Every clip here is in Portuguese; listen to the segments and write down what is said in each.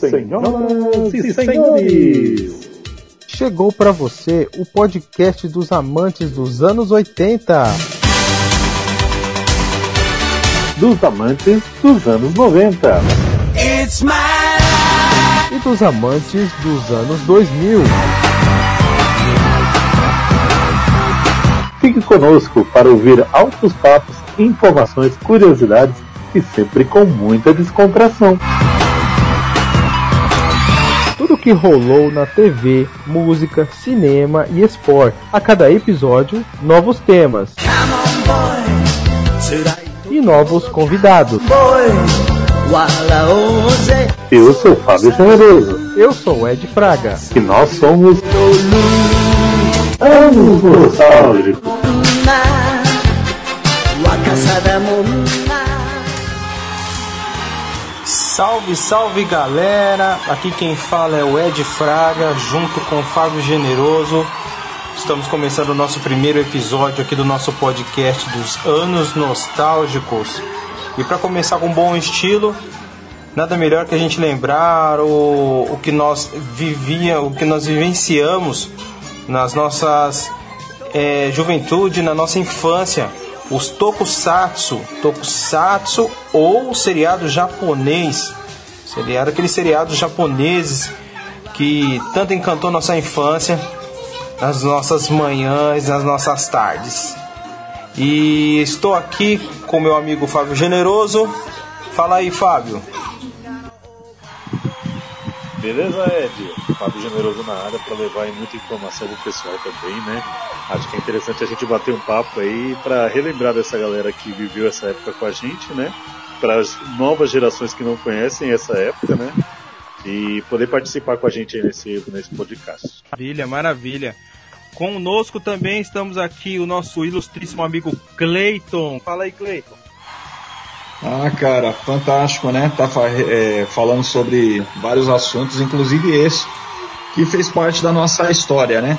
Senhoras e senhores, chegou para você o podcast dos amantes dos anos 80. Dos amantes dos anos 90. E dos amantes dos anos 2000. Fique conosco para ouvir altos papos, informações, curiosidades e sempre com muita descontração. Que rolou na TV, música, cinema e esporte. A cada episódio, novos temas. E novos convidados. Eu sou Fábio Generoso. Eu sou Ed Fraga. E nós somos. Anos Nostálgicos. Salve, salve galera! Aqui quem fala é o Ed Fraga, junto com o Fábio Generoso. Estamos começando o nosso primeiro episódio aqui do nosso podcast dos Anos Nostálgicos. E para começar com bom estilo, nada melhor que a gente lembrar o, o que nós vivia, o que nós vivenciamos nas nossas é, juventude, na nossa infância os tokusatsu, tokusatsu ou seriado japonês, seriado aqueles seriados japoneses que tanto encantou nossa infância, nas nossas manhãs, nas nossas tardes. E estou aqui com meu amigo Fábio Generoso. Fala aí, Fábio. Beleza, Ed? Fábio Generoso na área para levar muita informação pro pessoal também, né? Acho que é interessante a gente bater um papo aí para relembrar dessa galera que viveu essa época com a gente, né? Para as novas gerações que não conhecem essa época, né? E poder participar com a gente aí nesse, nesse podcast. Maravilha, maravilha. Conosco também estamos aqui o nosso ilustríssimo amigo Clayton. Fala aí, Clayton. Ah, cara, fantástico, né? Tá é, falando sobre vários assuntos, inclusive esse, que fez parte da nossa história, né?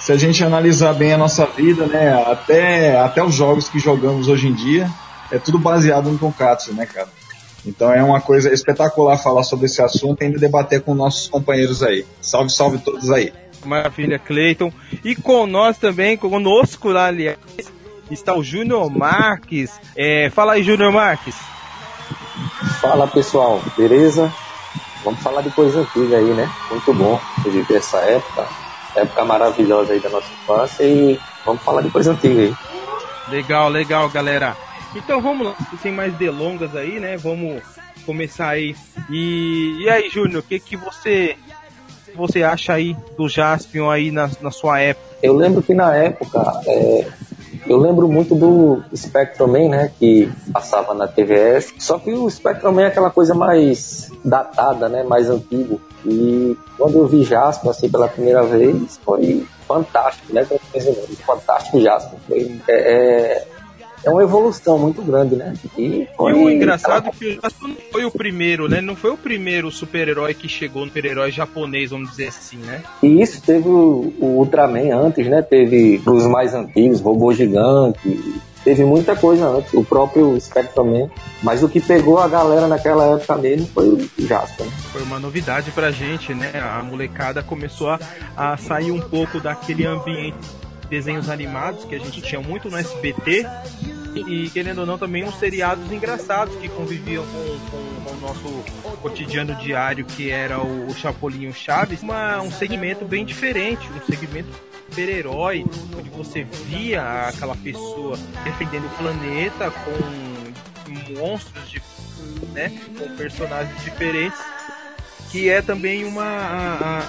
Se a gente analisar bem a nossa vida, né? Até, até os jogos que jogamos hoje em dia, é tudo baseado no Tonkatsu, né, cara? Então é uma coisa espetacular falar sobre esse assunto e ainda debater com nossos companheiros aí. Salve, salve todos aí. Maravilha, Cleiton. E com nós também, conosco aliás, está o Júnior Marques. É, fala aí, Júnior Marques. Fala pessoal, beleza? Vamos falar de coisa antiga aí, né? Muito bom viver essa época, época maravilhosa aí da nossa infância e vamos falar de coisa antiga aí. Legal, legal, galera. Então vamos lá, sem mais delongas aí, né? Vamos começar aí. E, e aí, Júnior, o que que você você acha aí do Jaspion aí na, na sua época? Eu lembro que na época é, eu lembro muito do Spectrum Man, né, que passava na TVS. Só que o Spectrum Man é aquela coisa mais datada, né, mais antigo. E quando eu vi Jasper, assim, pela primeira vez, foi fantástico, né, fantástico Jasper. Foi, é, é é uma evolução muito grande, né? E, foi... e o engraçado é que o não foi o primeiro, né? Não foi o primeiro super-herói que chegou no super-herói japonês, vamos dizer assim, né? E isso teve o, o Ultraman antes, né? Teve os mais antigos, Robô Gigante, teve muita coisa antes, o próprio Spectrum mas o que pegou a galera naquela época mesmo foi o Jasper. Né? Foi uma novidade pra gente, né? A molecada começou a, a sair um pouco daquele ambiente desenhos animados que a gente tinha muito no SBT e querendo ou não também uns seriados engraçados que conviviam com, com, com o nosso cotidiano diário que era o, o Chaves, uma, um segmento bem diferente, um segmento super-herói, onde você via aquela pessoa defendendo o planeta com monstros de, né, com personagens diferentes, que é também uma a,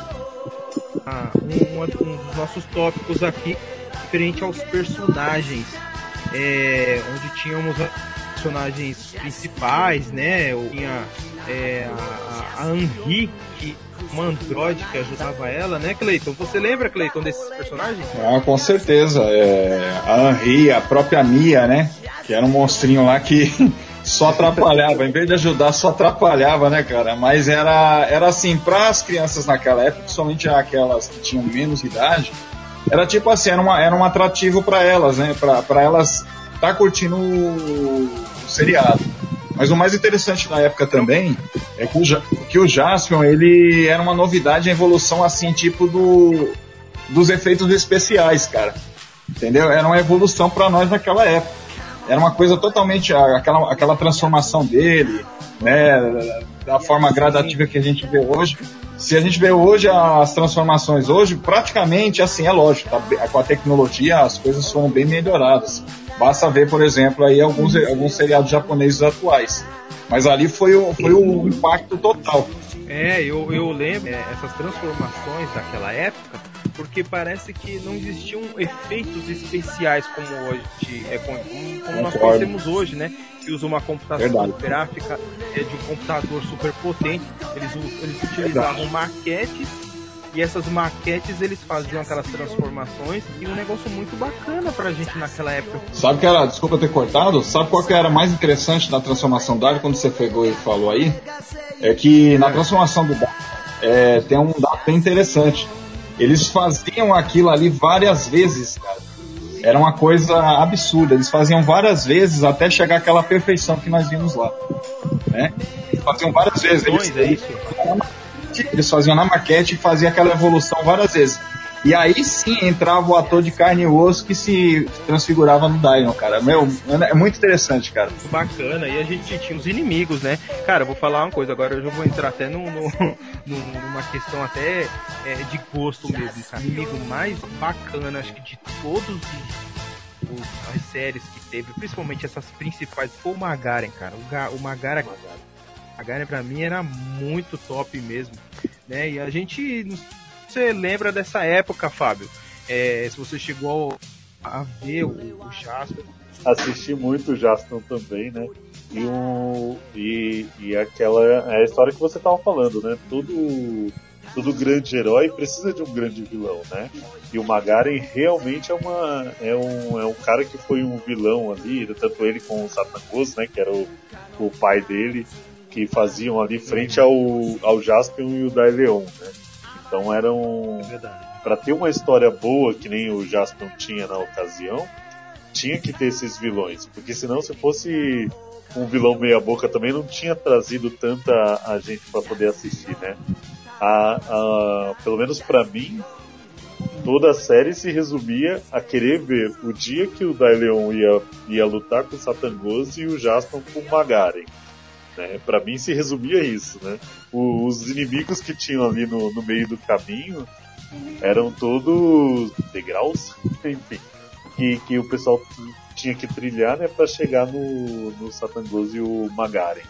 a, um, um dos nossos tópicos aqui referente aos personagens é, onde tínhamos personagens principais, né? Tinha é, a, a Henri, que uma androide que ajudava ela, né, Cleiton? Você lembra, Cleiton, desses personagens? Ah, com certeza. É, a Henri, a própria Mia, né? Que era um monstrinho lá que só atrapalhava. Em vez de ajudar, só atrapalhava, né, cara? Mas era, era assim, para as crianças naquela época, principalmente aquelas que tinham menos idade, era tipo assim, era, uma, era um atrativo para elas, né? Para elas tá curtindo o, o, seriado. Mas o mais interessante da época também é que o, que o Jaspion, ele era uma novidade, a evolução assim, tipo do, dos efeitos especiais, cara. Entendeu? Era uma evolução para nós naquela época. Era uma coisa totalmente aquela, aquela transformação dele, né, da forma gradativa que a gente vê hoje. Se a gente vê hoje as transformações hoje, praticamente assim é lógico, tá? com a tecnologia as coisas foram bem melhoradas. Basta ver, por exemplo, aí alguns, alguns seriados japoneses atuais. Mas ali foi o, foi o impacto total. É, eu, eu lembro é, essas transformações daquela época, porque parece que não existiam efeitos especiais como hoje, é, como, como nós conhecemos hoje, né? Que usa uma computação gráfica é, de um computador super potente. Eles, eles utilizavam Verdade. maquetes e essas maquetes eles faziam aquelas transformações e um negócio muito bacana pra gente naquela época. Sabe que era, desculpa ter cortado, sabe qual que era mais interessante da transformação do Dario quando você pegou e falou aí? É que na transformação do Dario é, tem um dado bem interessante. Eles faziam aquilo ali várias vezes, cara. Era uma coisa absurda. Eles faziam várias vezes até chegar àquela perfeição que nós vimos lá. Né? Faziam várias vezes. Eles, é isso eles faziam na maquete e faziam aquela evolução várias vezes. E aí sim entrava o ator de carne e osso que se transfigurava no Dino, cara. Meu, é muito interessante, cara. Bacana. E a gente tinha os inimigos, né? Cara, eu vou falar uma coisa, agora eu já vou entrar até no, no, numa questão até é, de gosto mesmo, cara. O inimigo mais bacana, acho que de todos os, as séries que teve, principalmente essas principais, foi o Magaren, cara. O, o Magaren a Garen pra mim era muito top mesmo, né? E a gente, você lembra dessa época, Fábio? É, se você chegou a ver o, o Jasper. Assisti muito o Jasper também, né? E, um, e, e aquela é a história que você tava falando, né? Todo, todo grande herói precisa de um grande vilão, né? E o Magaren realmente é, uma, é, um, é um cara que foi um vilão ali, tanto ele com o Satangos, né? Que era o, o pai dele que faziam ali frente ao, ao Jaspion e o Daeleon, né? Então eram. É para ter uma história boa que nem o Jaspion tinha na ocasião, tinha que ter esses vilões. Porque senão, se fosse um vilão meia-boca também, não tinha trazido tanta a gente para poder assistir, né? A, a, pelo menos para mim, toda a série se resumia a querer ver o dia que o Daeleon ia, ia lutar com o Satangos e o Jaspion com o Magaren. Né? Para mim se resumia isso, né? os inimigos que tinham ali no, no meio do caminho eram todos degraus, enfim, que, que o pessoal tinha que trilhar, né, para chegar no, no Satangos e o Magaren.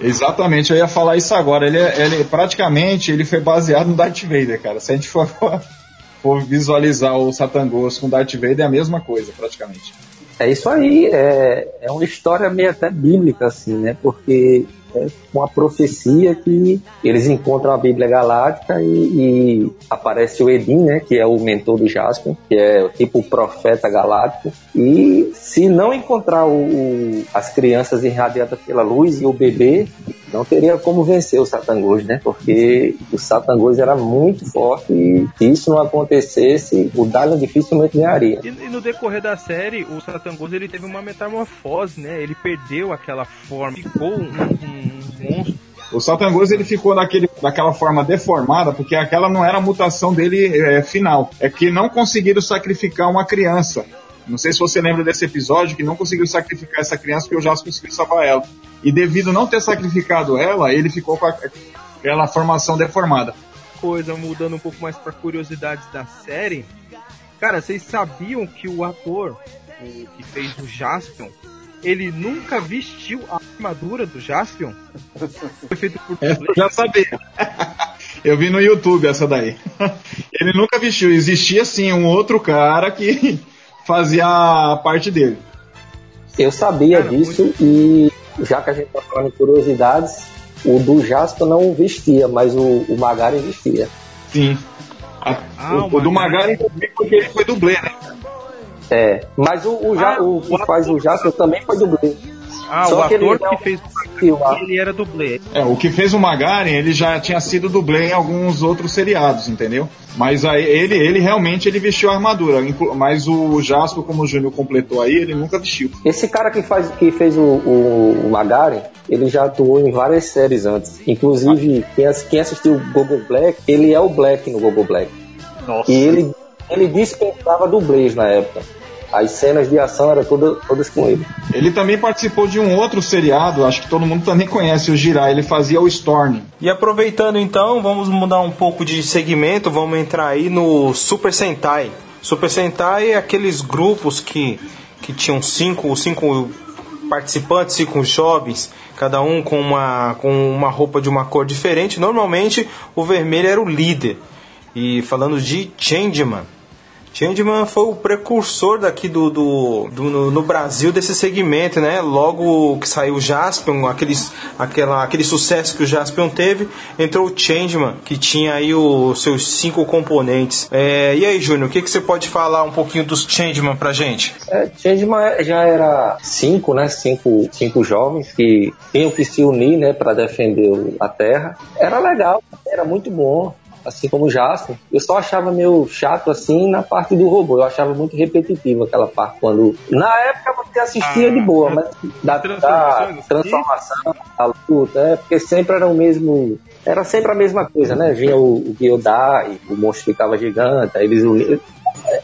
Exatamente, eu ia falar isso agora. Ele, é, ele praticamente ele foi baseado no Darth Vader, cara. Se a gente for, for visualizar o Satangos com Darth Vader é a mesma coisa, praticamente. É isso aí, é, é uma história meio até bíblica, assim, né? Porque é uma profecia que eles encontram a Bíblia Galáctica e, e, aparece o Edim, né, que é o mentor do Jasper, que é tipo o profeta galáctico. E se não encontrar o, o, as crianças irradiadas pela luz e o bebê, não teria como vencer o Satangos, né? Porque o Satangos era muito forte e se isso não acontecesse, o Dalian dificilmente ganharia. E, e, no decorrer da série, o Satangos ele teve uma metamorfose, né? Ele perdeu aquela forma, ficou um, um O Satangos ele ficou naquele, daquela forma deformada, porque aquela não era a mutação dele é, final. É que não conseguiram sacrificar uma criança. Não sei se você lembra desse episódio que não conseguiu sacrificar essa criança porque o Jasper conseguiu salvar ela. E devido não ter sacrificado ela, ele ficou com aquela formação deformada. Coisa, mudando um pouco mais para curiosidades da série. Cara, vocês sabiam que o ator o, que fez o Jaspion, ele nunca vestiu a armadura do Jaspion? Foi feito por é, já sabia. Eu vi no YouTube essa daí. Ele nunca vestiu. Existia sim um outro cara que fazia a parte dele. Eu sabia Cara, disso muito... e já que a gente tá falando de curiosidades, o do Jasper não vestia, mas o, o Magari vestia. Sim. A, ah, o, o, do Magari porque ele foi dublê, né? É, mas o, o, ah, o, o que faz o Jasper também foi dublê. Ah, Só o que ator que fez o lá. Ele era dublê. É, o que fez o Magaren, ele já tinha sido dublê em alguns outros seriados, entendeu? Mas aí ele, ele realmente ele vestiu a armadura, mas o Jasper, como o Júnior completou aí, ele nunca vestiu. Esse cara que, faz, que fez o, o, o Magaren, ele já atuou em várias séries antes. Inclusive, quem, quem assistiu Gogo Black, ele é o Black no Gogo Black. Nossa. E ele, ele dispensava dublês na época. As cenas de ação eram todas, todas com ele. Ele também participou de um outro seriado, acho que todo mundo também conhece, o Jirai. Ele fazia o Storm. E aproveitando então, vamos mudar um pouco de segmento, vamos entrar aí no Super Sentai. Super Sentai é aqueles grupos que, que tinham cinco, cinco participantes, cinco jovens, cada um com uma, com uma roupa de uma cor diferente. Normalmente o vermelho era o líder. E falando de Changeman, Changeman foi o precursor daqui do, do, do no, no, Brasil desse segmento, né? Logo que saiu o Jaspion, aqueles, aquela, aquele sucesso que o Jaspion teve, entrou o Changeman, que tinha aí os seus cinco componentes. É, e aí, Júnior, o que, que você pode falar um pouquinho dos Changeman pra gente? É, Changeman já era cinco, né? Cinco, cinco jovens que tinham que se unir, né? Pra defender a Terra. Era legal, era muito bom assim como o Jasper, eu só achava meio chato assim na parte do robô. Eu achava muito repetitivo aquela parte quando. Na época você assistia ah, de boa, mas da, da transformação, a luta, é, porque sempre era o mesmo. Era sempre a mesma coisa, né? Vinha o, o Gyodai, o monstro ficava gigante, aí eles uniam.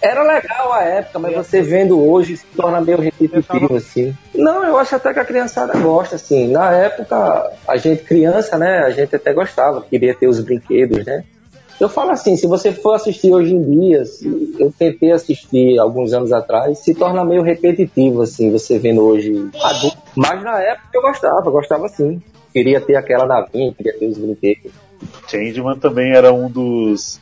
Era legal a época, mas você vendo hoje se torna meio repetitivo, assim. Não, eu acho até que a criançada gosta, assim. Na época, a gente, criança, né, a gente até gostava, queria ter os brinquedos, né? Eu falo assim, se você for assistir hoje em dia, eu tentei assistir alguns anos atrás, se torna meio repetitivo, assim, você vendo hoje adulto. Mas na época eu gostava, gostava sim. Queria ter aquela navinha, queria ter os brinquedos. Changeman também era um dos,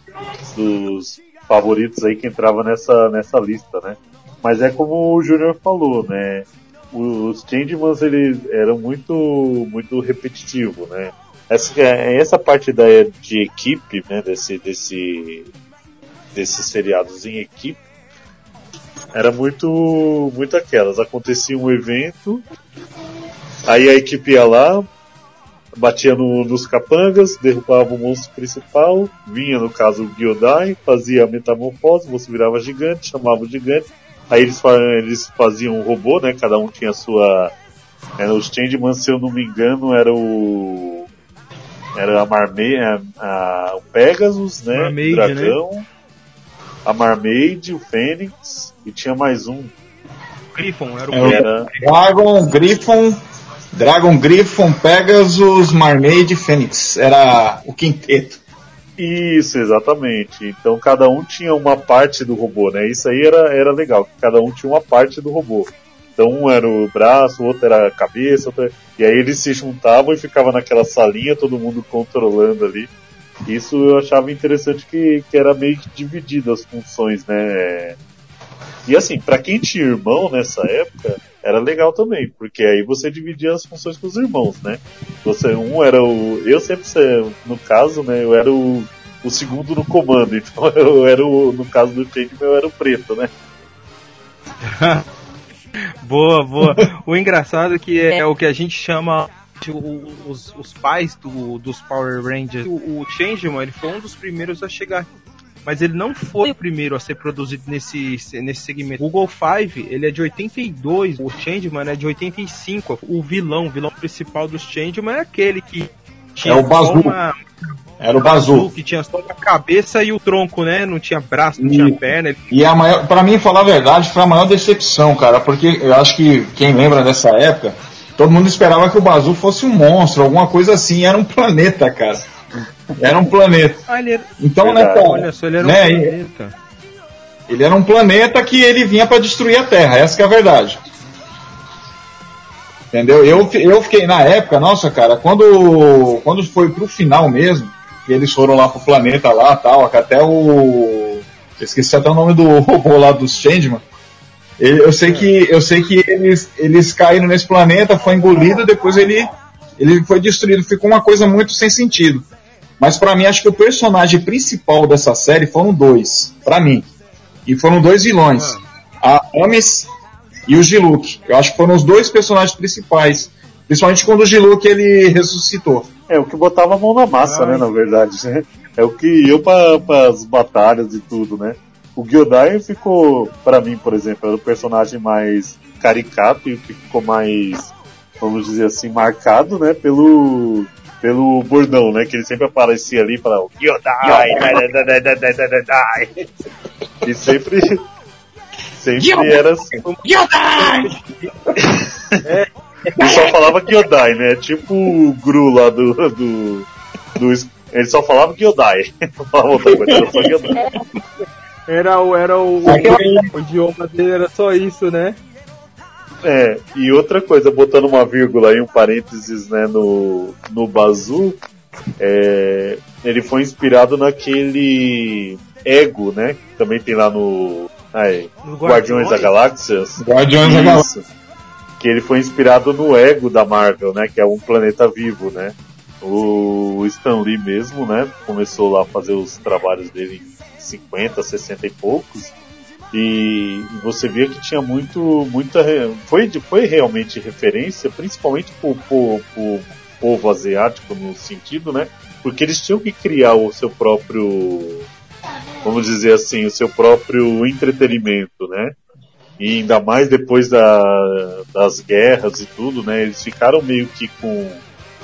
dos favoritos aí que entrava nessa, nessa lista, né? Mas é como o Júnior falou, né? Os Changemans eles eram muito, muito repetitivos, né? Essa, é, essa parte da, de equipe, né, desse, desse, desses seriados em equipe, era muito, muito aquelas. Acontecia um evento, aí a equipe ia lá, batia no, nos capangas, derrubava o monstro principal, vinha no caso o Gyodai, fazia a metamorfose, o monstro virava gigante, chamava o gigante, aí eles, eles faziam um robô, né, cada um tinha a sua... Era os Changeman, se eu não me engano, era o era a Marmaid, a, a, o Pegasus, né? Marmaid, o Dragão, né? a Marmaid, o Fênix e tinha mais um. Griffon, era o era... Dragon, Griffon, Dragon, Griffon, Pegasus, Marmaid e Fênix. Era o quinteto. Isso, exatamente. Então cada um tinha uma parte do robô, né? Isso aí era, era legal, cada um tinha uma parte do robô. Então um era o braço, o outro era a cabeça, outro... e aí eles se juntavam e ficavam naquela salinha, todo mundo controlando ali. Isso eu achava interessante que, que era meio que dividido as funções, né? E assim, para quem tinha irmão nessa época, era legal também, porque aí você dividia as funções com os irmãos, né? Você, um era o. Eu sempre, no caso, né, eu era o, o segundo no comando, então eu era o. No caso do Change, eu era o preto, né? boa, boa. O engraçado é que é, é o que a gente chama os, os pais do, dos Power Rangers. O, o Changeman ele foi um dos primeiros a chegar mas ele não foi o primeiro a ser produzido nesse, nesse segmento. O Google Five, ele é de 82, o Changeman é de 85. O vilão, o vilão principal dos Changeman é aquele que tinha é o Bazu. uma era o Bazu. Que tinha só a cabeça e o tronco, né? Não tinha braço, não e, tinha perna. Ele... E a maior, pra mim, falar a verdade, foi a maior decepção, cara. Porque eu acho que quem lembra dessa época, todo mundo esperava que o Bazu fosse um monstro, alguma coisa assim. Era um planeta, cara. Era um planeta. Ah, ele era... Então, né, cara, Olha só, ele era né, um planeta. Ele era um planeta que ele vinha para destruir a Terra, essa é a verdade. Entendeu? Eu, eu fiquei na época, nossa, cara, quando, quando foi pro final mesmo, que eles foram lá pro planeta lá tal, até o. esqueci até o nome do robô lá dos Changeman. Eu sei que, eu sei que eles, eles caíram nesse planeta, foi engolido, depois ele, ele foi destruído. Ficou uma coisa muito sem sentido. Mas para mim, acho que o personagem principal dessa série foram dois, para mim. E foram dois vilões. A Ames e o Giluk. Eu acho que foram os dois personagens principais Principalmente quando o Gilu que ele ressuscitou. É, o que botava a mão na massa, Ai. né, na verdade, né? É o que ia para as batalhas e tudo, né? O Gyodai ficou, para mim, por exemplo, era o personagem mais caricato e o que ficou mais, vamos dizer assim, marcado, né, pelo pelo bordão, né, que ele sempre aparecia ali para o Gyodai, e sempre sempre era assim. Gyodai! Ele só falava Gyodai, né? Tipo o Gru lá do, do, do ele só falava Gyodai. Não falava outra coisa, era só Gyodai. Era o, era o, o, o idioma dele era só isso, né? É, e outra coisa, botando uma vírgula e um parênteses né, no, no Bazu, é, ele foi inspirado naquele Ego, né? Que também tem lá no, aí, Guardiões, Guardiões da Galáxia. Guardiões da Galáxia. Que ele foi inspirado no Ego da Marvel, né? Que é um planeta vivo, né? O Stan Lee mesmo, né? Começou lá a fazer os trabalhos dele 50, 60 e poucos. E você via que tinha muito, muita. Foi, foi realmente referência, principalmente para o povo asiático, no sentido, né? Porque eles tinham que criar o seu próprio. Vamos dizer assim, o seu próprio entretenimento, né? E ainda mais depois da, das guerras e tudo, né? Eles ficaram meio que com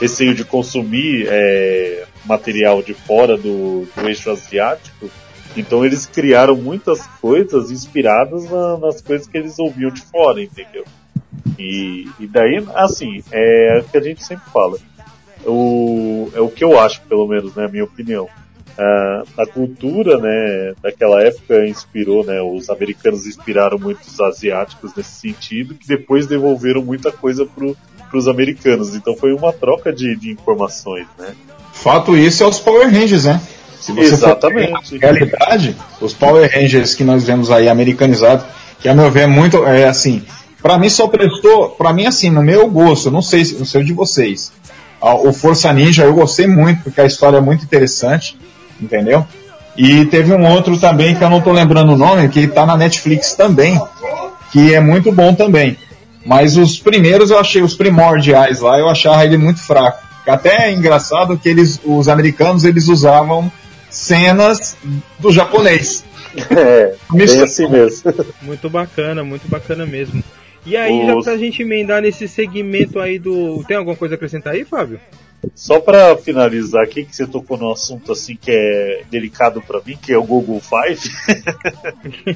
receio de consumir é, material de fora do, do eixo asiático então eles criaram muitas coisas inspiradas na, nas coisas que eles ouviam de fora, entendeu? E, e daí, assim, é o que a gente sempre fala. O, é o que eu acho, pelo menos, né, minha opinião. A cultura, né, daquela época inspirou, né, os americanos inspiraram muitos asiáticos nesse sentido, que depois devolveram muita coisa para os americanos. Então foi uma troca de, de informações, né. Fato isso é os Power Rangers, né? Se você Exatamente. For realidade, os Power Rangers que nós vemos aí americanizados, que a meu ver é muito, é assim, para mim só prestou, para mim assim, no meu gosto, não sei, não sei o de vocês. O Força Ninja eu gostei muito porque a história é muito interessante, entendeu? E teve um outro também que eu não tô lembrando o nome, que tá na Netflix também, que é muito bom também. Mas os primeiros eu achei, os primordiais lá, eu achava ele muito fraco. Até é engraçado que eles, os americanos, eles usavam cenas do japonês. É, bem assim mesmo. Muito bacana, muito bacana mesmo. E aí, Os... já pra gente emendar nesse segmento aí do. Tem alguma coisa a acrescentar aí, Fábio? Só para finalizar aqui, que você tocou num assunto assim que é delicado para mim, que é o Google Five.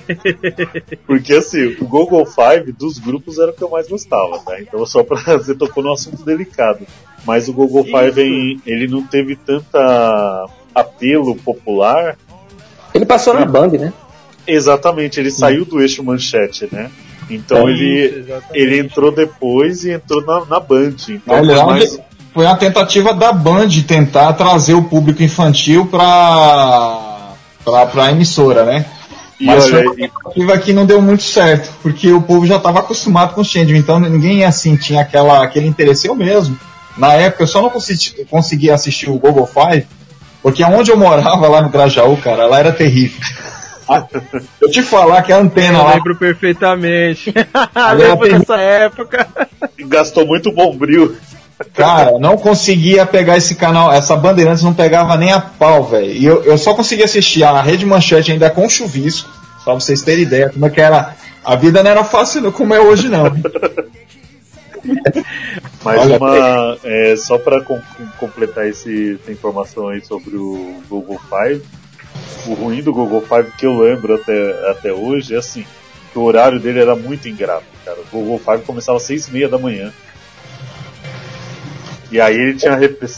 Porque assim, o Google Five dos grupos era o que eu mais gostava, tá? Então só para você tocou num assunto delicado. Mas o Google Five ele não teve tanta apelo popular. Ele passou na Band, né? Exatamente, ele saiu do eixo manchete, né? Então é ele, ele entrou depois e entrou na, na Band. Então, Aliás, mais... foi uma tentativa da Band tentar trazer o público infantil para para a emissora, né? E Mas olha, foi uma tentativa que não deu muito certo, porque o povo já estava acostumado com o Change, então ninguém assim tinha aquela, aquele interesse eu mesmo. Na época eu só não consegui, conseguia assistir o Google Five porque onde eu morava lá no Grajaú, cara, lá era terrível. Eu te falar que a antena eu lá. lembro perfeitamente. lembro dessa época. Gastou muito bombril. Cara, não conseguia pegar esse canal, essa Bandeirantes não pegava nem a pau, velho. E eu, eu só conseguia assistir a Rede Manchete ainda com chuvisco, pra vocês terem ideia como é que era. A vida não era fácil como é hoje, não. Mais Olha, uma, é, só para com, completar esse, essa informação aí sobre o Google Five, o ruim do Google Five que eu lembro até, até hoje é assim, que o horário dele era muito ingrato, cara. O Google Five começava às seis e meia da manhã. E aí ele tinha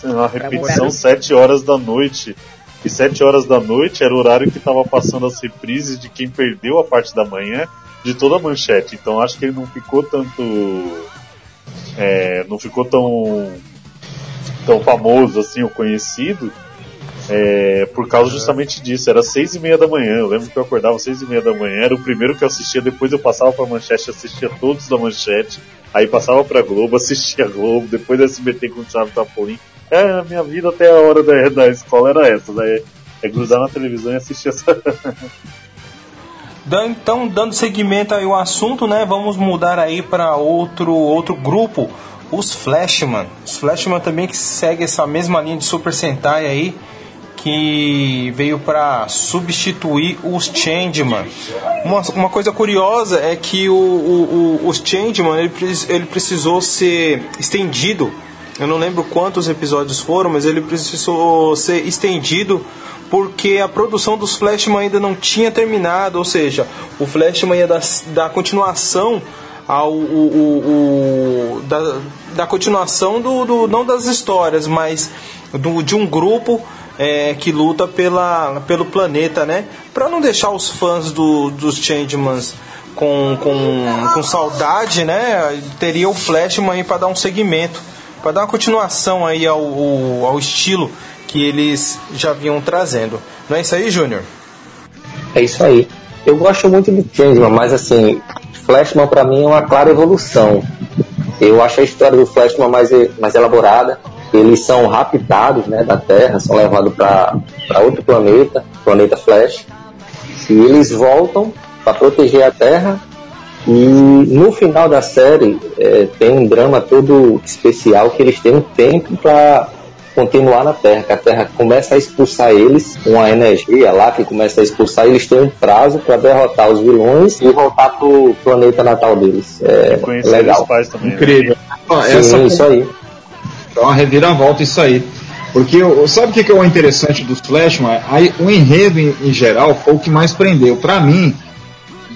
uma repetição sete horas da noite. E sete horas da noite era o horário que estava passando as reprises de quem perdeu a parte da manhã de toda a manchete. Então acho que ele não ficou tanto é, não ficou tão, tão famoso assim, ou conhecido, é, por causa justamente disso. Era seis e meia da manhã. Eu lembro que eu acordava seis e meia da manhã. Era o primeiro que eu assistia. Depois eu passava para Manchete, assistia todos da Manchete. Aí passava para Globo, assistia Globo. Depois SBT com o Thiago Tapolim. É, a minha vida até a hora da, da escola era essa. Né? É grudar na televisão e assistir essa. Então, dando seguimento aí ao assunto, né, vamos mudar aí para outro, outro grupo, os Flashman. Os Flashman também que segue essa mesma linha de Super Sentai aí, que veio para substituir os Changeman. Uma, uma coisa curiosa é que o, o, o, os Changeman ele, ele precisou ser estendido. Eu não lembro quantos episódios foram, mas ele precisou ser estendido porque a produção dos Flashman ainda não tinha terminado, ou seja, o Flashman ia dar, dar continuação ao o, o, o da, da, continuação do, do, não das histórias, mas do, de um grupo é, que luta pela, pelo planeta, né? Para não deixar os fãs do, dos Changemans com, com, com saudade, né? Teria o Flashman aí para dar um segmento, para dar uma continuação aí ao, ao, ao estilo que eles já vinham trazendo. Não é isso aí, Júnior? É isso aí. Eu gosto muito do Changeman, mas assim, Flashman para mim é uma clara evolução. Eu acho a história do Flashman mais, mais elaborada. Eles são raptados né, da Terra, são levados para outro planeta, planeta Flash. E eles voltam para proteger a Terra. E no final da série é, tem um drama todo especial que eles têm um tempo para continuar na Terra, que a Terra começa a expulsar eles, uma energia lá que começa a expulsar, eles têm um prazo para derrotar os vilões e voltar pro planeta natal deles. É legal. Também, né? Incrível. Né? Sim, Essa... isso aí. Então uma reviravolta isso aí. Porque sabe o que é o interessante dos Flashman? O enredo em, geral foi o que mais prendeu. Para mim,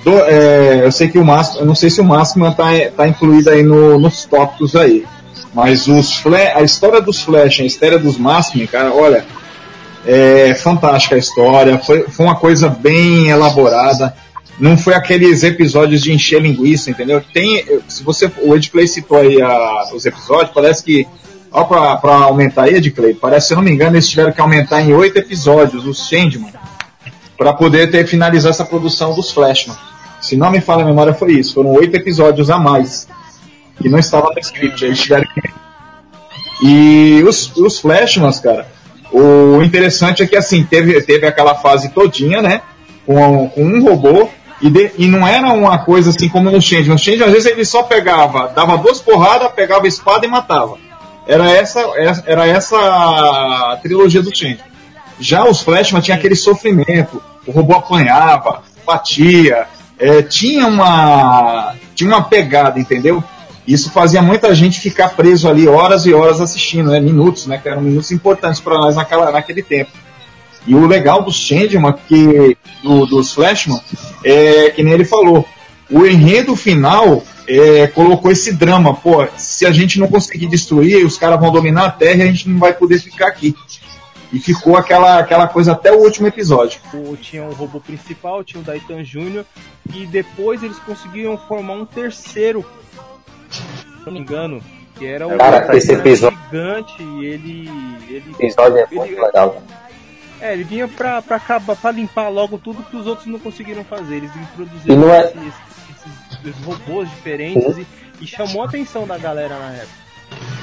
do, é, eu sei que o máximo, eu não sei se o máximo está tá incluído aí no, nos tópicos aí. Mas os a história dos Flash, a história dos Máximos, cara, olha, é fantástica a história, foi, foi uma coisa bem elaborada. Não foi aqueles episódios de encher linguiça, entendeu? Tem, se você, o Edplay citou aí a, os episódios, parece que, ó, pra, pra aumentar aí, Edplay, parece, se eu não me engano, eles tiveram que aumentar em oito episódios, os Changeman, para poder ter finalizar essa produção dos Flashman. Se não me falha a memória, foi isso. Foram oito episódios a mais que não estava no script. Eles tiveram que... E os, os Flashmans, cara, o interessante é que assim, teve, teve aquela fase todinha, né? Com, com um robô, e, de, e não era uma coisa assim como no Change. No Change, às vezes, ele só pegava, dava duas porradas, pegava a espada e matava. Era essa, era essa trilogia do Change. Já os Flashman tinha aquele sofrimento, o robô apanhava, batia, é, tinha uma tinha uma pegada, entendeu? Isso fazia muita gente ficar preso ali horas e horas assistindo, né? Minutos, né? Que eram minutos importantes para nós naquela, naquele tempo. E o legal dos Changeman, que, do, dos Flashman, é que nem ele falou, o enredo final é, colocou esse drama, pô, se a gente não conseguir destruir, os caras vão dominar a Terra e a gente não vai poder ficar aqui. E ficou aquela, aquela coisa até o último episódio. Tinha o robô principal, tinha o Daitan Jr. E depois eles conseguiram formar um terceiro não me engano, que era o Cara, esse episódio gigante e ele. ele episódio é muito ele, legal. É, ele vinha pra, pra, acabar, pra limpar logo tudo que os outros não conseguiram fazer. Eles introduziram é... esses, esses, esses, robôs diferentes e, e, chamou a atenção da galera na época.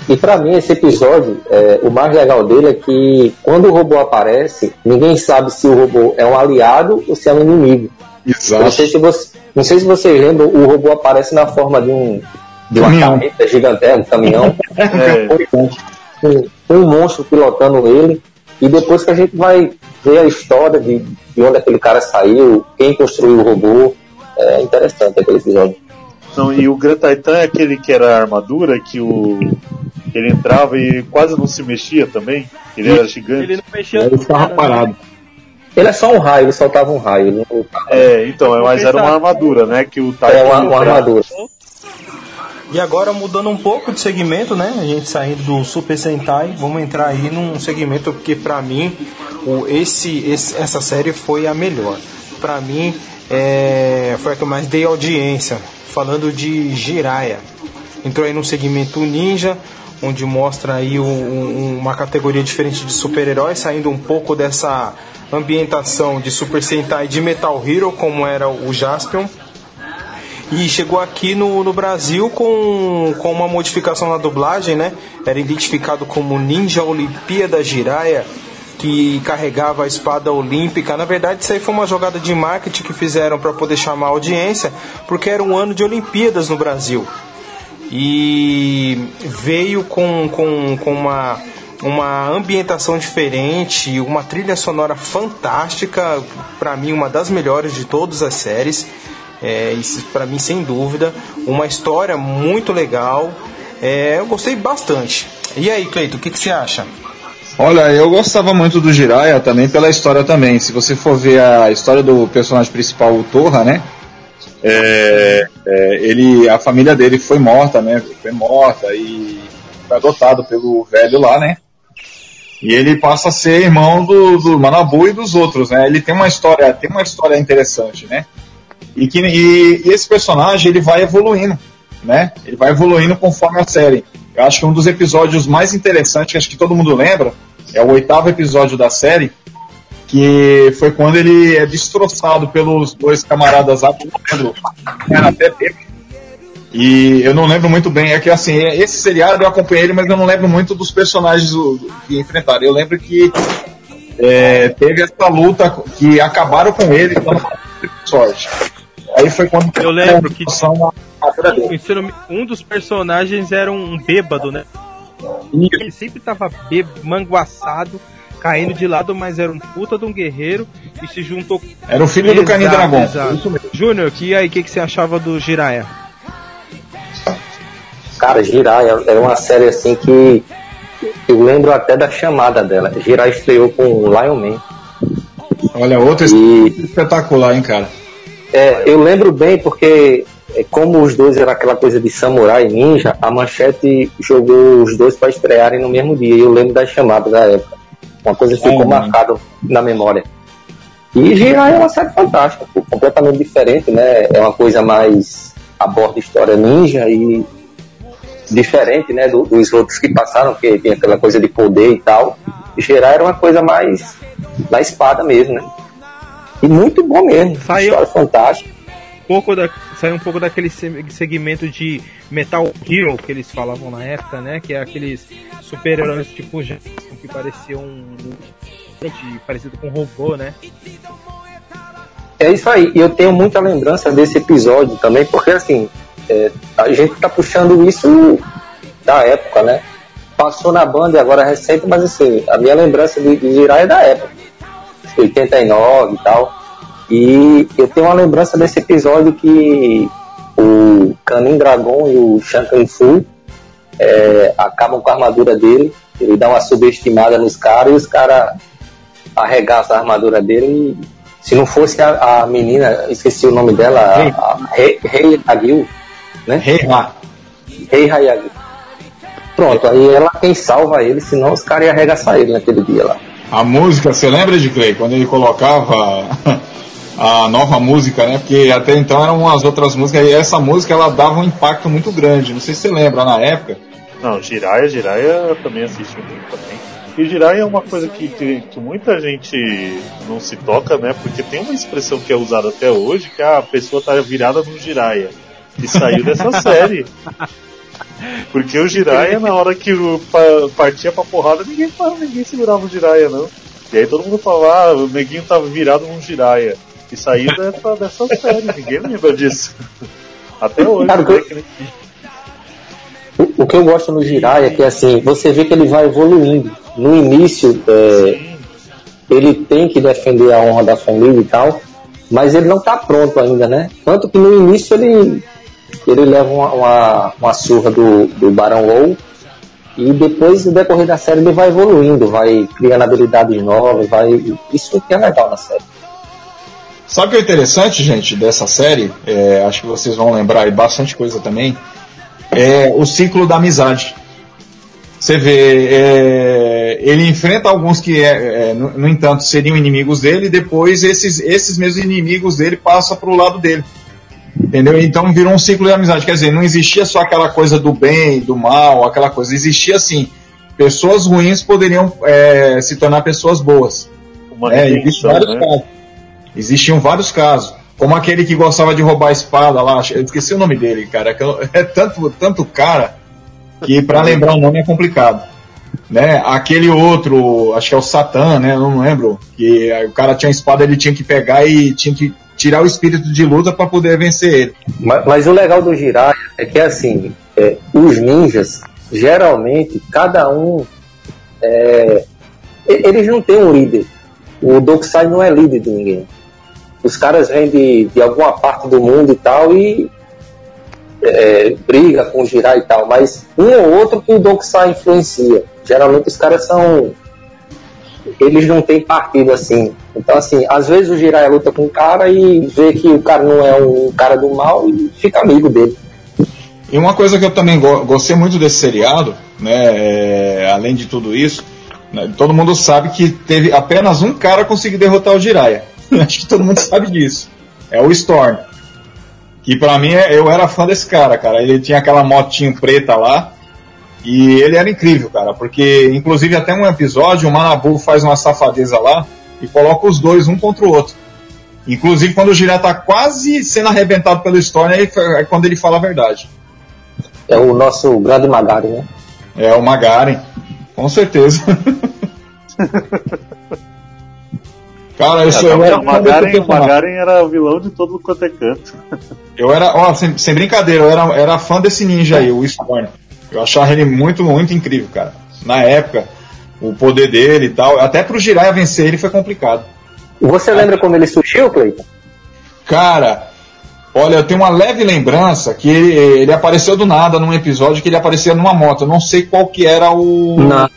E para mim esse episódio, é, o mais legal dele é que quando o robô aparece, ninguém sabe se o robô é um aliado ou se é um inimigo. Exato. Não sei se você, não sei se vocês lembram, o robô aparece na forma de um de uma caminhão. carreta gigantesca, um caminhão, é. um, um, monstro pilotando ele, e depois que a gente vai ver a história de, de onde aquele cara saiu, quem construiu o robô, é interessante aquele episódio. Não, e o Gran Titan é aquele que era a armadura, que o ele entrava e quase não se mexia também, ele era gigante. Ele não mexia, ele ficava né? parado. Ele é só um raio, ele soltava um raio. É, então, mas era uma armadura, né? Que o Titan é uma, uma armadura. E agora mudando um pouco de segmento, né? A gente saindo do Super Sentai, vamos entrar aí num segmento que para mim o, esse, esse, essa série foi a melhor. Para mim é, foi a que eu mais dei audiência, falando de Jiraiya. Entrou aí num segmento ninja, onde mostra aí um, uma categoria diferente de super-heróis, saindo um pouco dessa ambientação de Super Sentai de Metal Hero, como era o Jaspion e chegou aqui no, no Brasil com, com uma modificação na dublagem, né? Era identificado como Ninja Olimpíada Jiraya, que carregava a espada olímpica. Na verdade, isso aí foi uma jogada de marketing que fizeram para poder chamar a audiência, porque era um ano de Olimpíadas no Brasil. e veio com, com, com uma, uma ambientação diferente, uma trilha sonora fantástica, para mim uma das melhores de todas as séries. É, isso para mim sem dúvida, uma história muito legal. É, eu gostei bastante. E aí, Cleito, o que, que você acha? Olha, eu gostava muito do Jiraiya também pela história também. Se você for ver a história do personagem principal, o Torra, né? É, é, ele, a família dele foi morta, né? Foi morta e foi adotado pelo velho lá, né? E ele passa a ser irmão do, do Manabu e dos outros, né? Ele tem uma história, tem uma história interessante, né? E, que, e, e esse personagem ele vai evoluindo, né? Ele vai evoluindo conforme a série. Eu acho que um dos episódios mais interessantes, acho que todo mundo lembra, é o oitavo episódio da série, que foi quando ele é destroçado pelos dois camaradas lá, era até E eu não lembro muito bem, é que assim, esse seriado eu acompanhei ele, mas eu não lembro muito dos personagens que enfrentaram. Eu lembro que é, teve essa luta que acabaram com ele, então sorte. Aí foi quando eu lembro que um dos personagens era um bêbado, né? Ele sempre tava bêbado, manguaçado caindo de lado, mas era um puta de um guerreiro e se juntou. Era o filho exato, do Caninho Dragão. Júnior, que aí, o que, que você achava do Jiraya? Cara, Jiraya é uma série assim que eu lembro até da chamada dela. Jiraya estreou com Lion Man. Olha, outro e... espetacular, hein, cara. É, eu lembro bem porque como os dois eram aquela coisa de samurai e ninja, a Manchete jogou os dois para estrearem no mesmo dia. E eu lembro da chamada da época. Uma coisa que ficou é, marcada na memória. E Jirai é uma série fantástica, completamente diferente, né? É uma coisa mais aborda história ninja e diferente, né, do, dos outros que passaram, que tem aquela coisa de poder e tal. Jirai era uma coisa mais da espada mesmo, né? E muito bom mesmo. Saiu história fantástica. Pouco da, saiu um pouco daquele segmento de Metal Hero que eles falavam na época, né? Que é aqueles super-heróis tipo que pareciam um, parecido com um robô, né? É isso aí. E eu tenho muita lembrança desse episódio também, porque assim, é, a gente tá puxando isso da época, né? Passou na banda agora recente, mas assim, a minha lembrança de, de girar é da época. 89 e tal. E eu tenho uma lembrança desse episódio que o Canin Dragon e o Shankan Fu é, acabam com a armadura dele, ele dá uma subestimada nos caras e os caras arregaçam a armadura dele e se não fosse a, a menina, esqueci o nome dela, Rei Hayagil, né? Rei Ha. Rei Hayagil. Pronto, aí ela quem salva ele, senão os caras iam arregaçar ele naquele dia lá. A música, você lembra de Clay? Quando ele colocava a nova música, né? Porque até então eram as outras músicas e essa música ela dava um impacto muito grande. Não sei se você lembra na época. Não, Jiraya, Jiraya eu também assisti muito também. E Jiraya é uma coisa que, que muita gente não se toca, né? Porque tem uma expressão que é usada até hoje que a pessoa tá virada no Jiraya. E saiu dessa série. Porque o Jiraya, na hora que o, partia pra porrada, ninguém, ninguém segurava o Jiraya, não. E aí todo mundo falava, ah, o neguinho tava virado num Jiraya. E saiu dessa, dessa série, ninguém lembra disso. Até hoje. Cara, né? o, o, que eu gosto no Jiraiya é que assim, você vê que ele vai evoluindo. No início, é, ele tem que defender a honra da família e tal, mas ele não está pronto ainda, né? Tanto que no início ele, ele leva uma, uma, uma surra do, do Barão Low e depois, no decorrer da série, ele vai evoluindo, vai criando habilidades novas, vai. Isso que é legal na série. Sabe o que é interessante, gente, dessa série? É, acho que vocês vão lembrar aí bastante coisa também é o ciclo da amizade. Você vê, é, ele enfrenta alguns que, é, é, no, no, entanto, seriam inimigos dele, e depois esses, esses mesmos inimigos dele passam para o lado dele. Entendeu? Então virou um ciclo de amizade. Quer dizer, não existia só aquela coisa do bem, do mal, aquela coisa. Existia assim: pessoas ruins poderiam é, se tornar pessoas boas. Uma é, existem vários né? casos. Existiam vários casos. Como aquele que gostava de roubar a espada lá, eu esqueci o nome dele, cara. É tanto, tanto cara que para lembrar o nome é complicado. Né? Aquele outro, acho que é o Satã, né? Eu não lembro. Que o cara tinha espada, ele tinha que pegar e tinha que tirar o espírito de luta para poder vencer ele. Mas, mas, o legal do Jiraiya é que assim, é, os ninjas, geralmente, cada um. É, eles não têm um líder. O Dokusai não é líder de ninguém. Os caras vêm de, de alguma parte do mundo e tal e é, briga com o Jirai e tal, mas um ou outro que o Dokusai influencia. Geralmente os caras são. Eles não têm partido assim. Então, assim, às vezes o Jirai luta com o cara e vê que o cara não é um cara do mal e fica amigo dele. E uma coisa que eu também go gostei muito desse seriado, né, é, além de tudo isso, né, todo mundo sabe que teve apenas um cara conseguir derrotar o Jiraiya. Acho que todo mundo sabe disso. É o Storm. Que pra mim, é, eu era fã desse cara, cara. Ele tinha aquela motinho preta lá. E ele era incrível, cara. Porque, inclusive, até um episódio, o Manabu faz uma safadeza lá e coloca os dois um contra o outro. Inclusive, quando o Jiraiya tá quase sendo arrebentado pelo Storm, é quando ele fala a verdade. É o nosso grande Magari, né? É o Magari, com certeza. Cara, isso é, era. O Magaren, Magaren era o vilão de todo quanto é canto. Eu era, ó, sem, sem, brincadeira, eu era, era fã desse ninja aí, o Storm. Eu achava ele muito, muito incrível, cara. Na época, o poder dele e tal. Até pro Jiraiya vencer ele foi complicado. Você lembra como ele surgiu, Cleiton? Cara, Olha, eu tenho uma leve lembrança que ele, ele, apareceu do nada num episódio que ele aparecia numa moto. Eu não sei qual que era o. Não.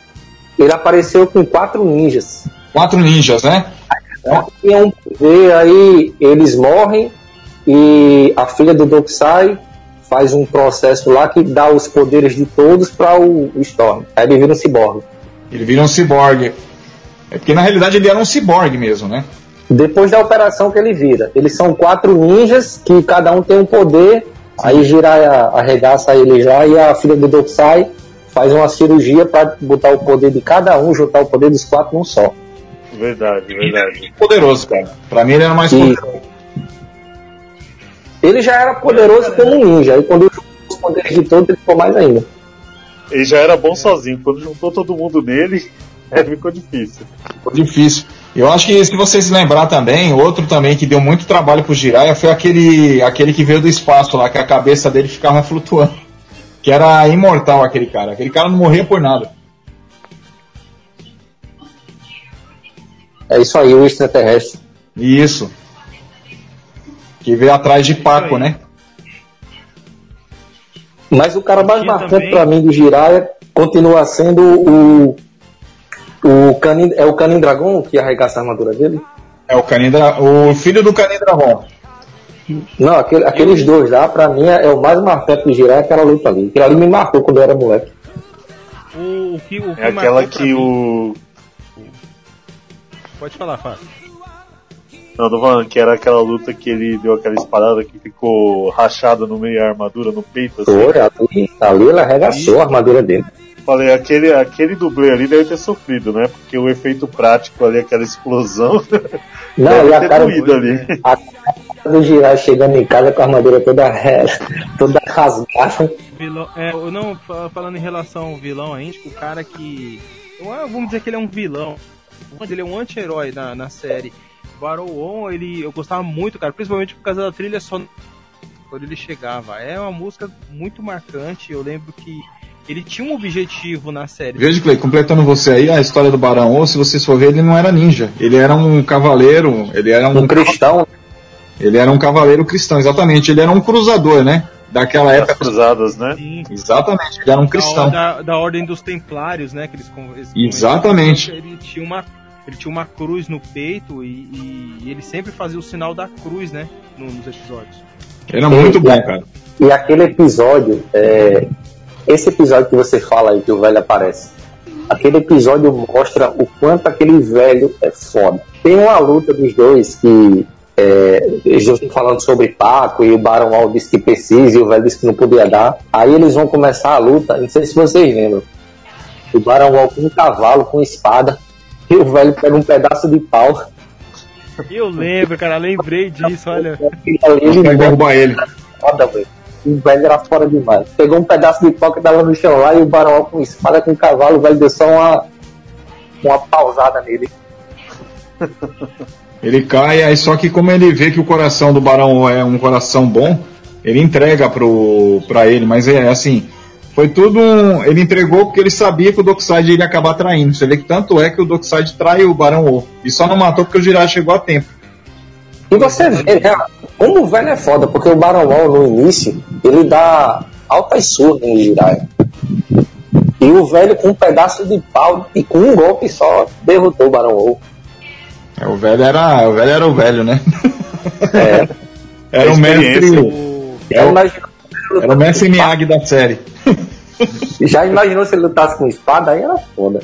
Ele apareceu com quatro ninjas. Quatro ninjas, né? Tinha um poder, aí eles morrem e a filha do Dokusai faz um processo lá que dá os poderes de todos para o, Storm. Aí ele vira um ciborgue. Ele vira um ciborgue. É porque na realidade ele era um ciborgue mesmo, né? Depois da operação que ele vira. Eles são quatro ninjas que cada um tem um poder. Aí Jiraiya arregaça ele já e a filha do Dokusai faz uma cirurgia para botar o poder de cada um, juntar o poder dos quatro num só. Verdade, verdade. Poderoso, cara. Pra mim ele era mais e... poderoso. Ele já era poderoso como ninja, e quando juntou os poderes de todos, ele ficou mais ainda. Ele já era bom sozinho, quando juntou todo mundo nele, é, ficou difícil. Ficou difícil. Eu acho que se vocês lembrar também, outro também que deu muito trabalho pro Jiraiya foi aquele, aquele que veio do espaço lá, que a cabeça dele ficava flutuando. Que era imortal aquele cara. Aquele cara não morria por nada. É isso aí, o extraterrestre. Isso. Que veio atrás de Paco, né? Mas o cara mais marcante para mim do Jiraiya continua sendo o o Canin, é o Canin Dragon que arregaça a armadura dele? É o Canin o filho do Canin Dragon. Não, aquele, aqueles dois lá, pra mim, é o mais marcante girar é aquela luta ali. Aquilo ali me marcou quando eu era moleque. O, o que, o que é aquela que mim... o. Pode falar, Fábio. Não, tô falando que era aquela luta que ele deu aquela espadada que ficou rachada no meio da armadura, no peito. Assim. Foi, ali, ali ela arregaçou e... a armadura dele. Falei, aquele, aquele dublê ali deve ter sofrido, né? Porque o efeito prático ali, aquela explosão. Não, e a cara, ali. a cara do girar chegando em casa com a armadura toda, toda rasgada. Vilão, é, não, falando em relação ao vilão ainda, o cara que. Vamos dizer que ele é um vilão. Ele é um anti-herói na, na série. Baron ele, eu gostava muito, cara, principalmente por causa da trilha sonora quando ele chegava. É uma música muito marcante. Eu lembro que ele tinha um objetivo na série. Veja, Clay, completando você aí, a história do Barão, ou se vocês for ver, ele não era ninja. Ele era um cavaleiro, ele era um, um cristão. Ele era um cavaleiro cristão, exatamente. Ele era um cruzador, né? Daquela época. cruzadas, né? Sim. Exatamente, ele era um cristão. Da, da, ordem dos templários, né? Que eles, eles exatamente. Ele tinha uma ele tinha uma cruz no peito e, e, e, ele sempre fazia o sinal da cruz, né? nos episódios. Era muito bom, cara. E aquele episódio, é, esse episódio que você fala aí, que o velho aparece, aquele episódio mostra o quanto aquele velho é foda. Tem uma luta dos dois que é, eles estão falando sobre Paco e o Barão Al disse que precisa e o velho disse que não podia dar. Aí eles vão começar a luta, não sei se vocês lembram. O Barão Al com um cavalo, com espada, e o velho pega um pedaço de pau. Eu lembro, cara, lembrei disso, olha. Ele vai derrubar ele. Foda, velho o velho era fora demais. Pegou um pedaço de pau que tava no chão lá e o barão com espada com cavalo, o velho deu só uma, uma pausada nele. Ele cai, aí só que como ele vê que o coração do barão é um coração bom, ele entrega pro, pra ele, mas é assim, foi tudo um, ele entregou porque ele sabia que o Dockside iria acabar traindo. Você vê que tanto é que o Dockside traiu o Barão Wolf. E só não matou porque o Jiraiya chegou a tempo. E você vê, né, como o velho é foda, porque o Barão Wall no início, ele dá altas surras no Jiraiya. E o velho com um pedaço de pau e com um golpe só derrotou o Barão Wall. É, o velho era o velho era o velho, né? É. era o mestre. O... Era o, era o mestre Miyagi da série. Já imaginou se ele lutasse com espada? Aí era foda.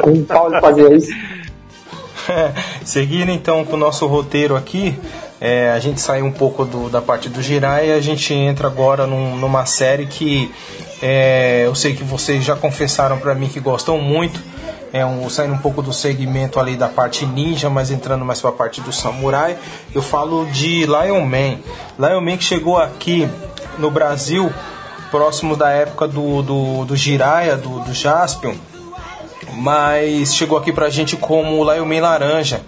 Com um pau ele fazia isso. Seguindo então com o nosso roteiro aqui, é, a gente sai um pouco do, da parte do Jirai e a gente entra agora num, numa série que é, eu sei que vocês já confessaram para mim que gostam muito. É um, saindo um pouco do segmento ali da parte ninja, mas entrando mais para a parte do samurai. Eu falo de Lion Man. Lion Man que chegou aqui no Brasil próximo da época do, do, do Jiraiya, do, do Jaspion, mas chegou aqui pra gente como Lion Man Laranja.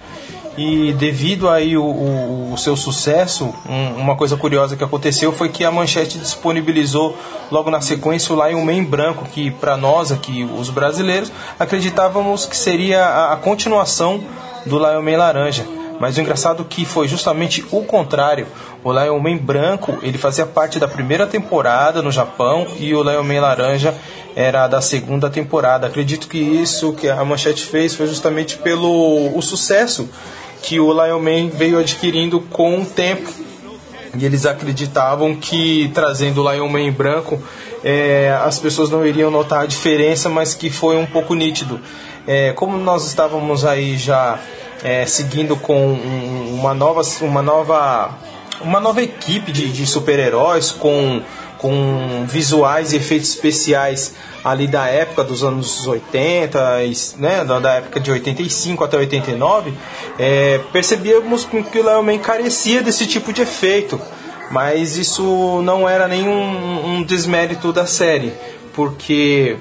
E devido aí o, o, o seu sucesso, um, uma coisa curiosa que aconteceu foi que a Manchete disponibilizou logo na sequência o Lion Man branco, que para nós aqui, os brasileiros, acreditávamos que seria a, a continuação do Lion Man Laranja. Mas o engraçado que foi justamente o contrário. O Lion Man branco, ele fazia parte da primeira temporada no Japão e o Lion Man laranja era da segunda temporada. Acredito que isso que a Manchete fez foi justamente pelo o sucesso que o Lion Man veio adquirindo com o tempo. E eles acreditavam que trazendo o Lion Man branco, é, as pessoas não iriam notar a diferença, mas que foi um pouco nítido. É, como nós estávamos aí já é, seguindo com uma nova, uma nova, uma nova equipe de, de super-heróis com, com visuais e efeitos especiais ali da época dos anos 80, né, da época de 85 até 89, é, percebíamos que o Lion carecia desse tipo de efeito. Mas isso não era nenhum um desmérito da série, porque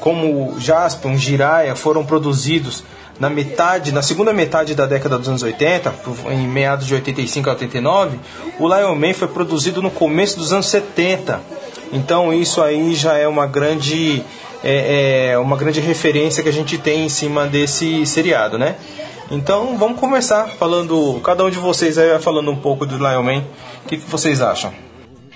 como Jaspion, Jiraiya foram produzidos na metade, na segunda metade da década dos anos 80, em meados de 85 a 89, o Lion Man foi produzido no começo dos anos 70. Então isso aí já é uma grande é, é uma grande referência que a gente tem em cima desse seriado, né? Então vamos começar falando, cada um de vocês aí vai falando um pouco do Lion Man. O que, que vocês acham?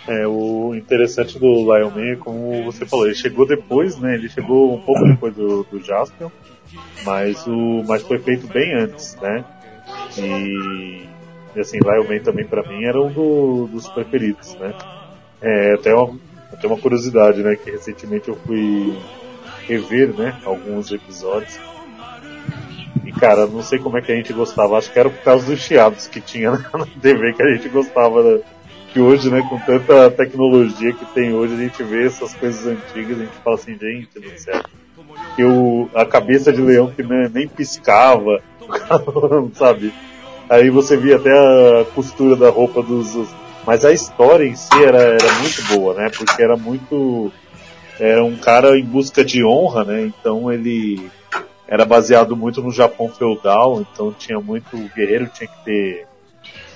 É, o interessante do Lion Man, como você falou, ele chegou depois, né? Ele chegou um pouco depois do, do Jaspion mas o mas foi feito bem antes, né? E, e assim, Lion Man também para mim era um do, dos preferidos, né? É, até uma, até uma curiosidade, né? Que recentemente eu fui rever, né? Alguns episódios. E cara, não sei como é que a gente gostava, acho que era por causa dos chiados que tinha na TV que a gente gostava. Né? Que hoje, né, com tanta tecnologia que tem hoje, a gente vê essas coisas antigas a gente fala assim, gente do céu que o, a cabeça de leão que nem, nem piscava, sabe? Aí você via até a costura da roupa dos. Mas a história em si era, era muito boa, né? Porque era muito. Era um cara em busca de honra, né? Então ele era baseado muito no Japão feudal, então tinha muito. O guerreiro tinha que ter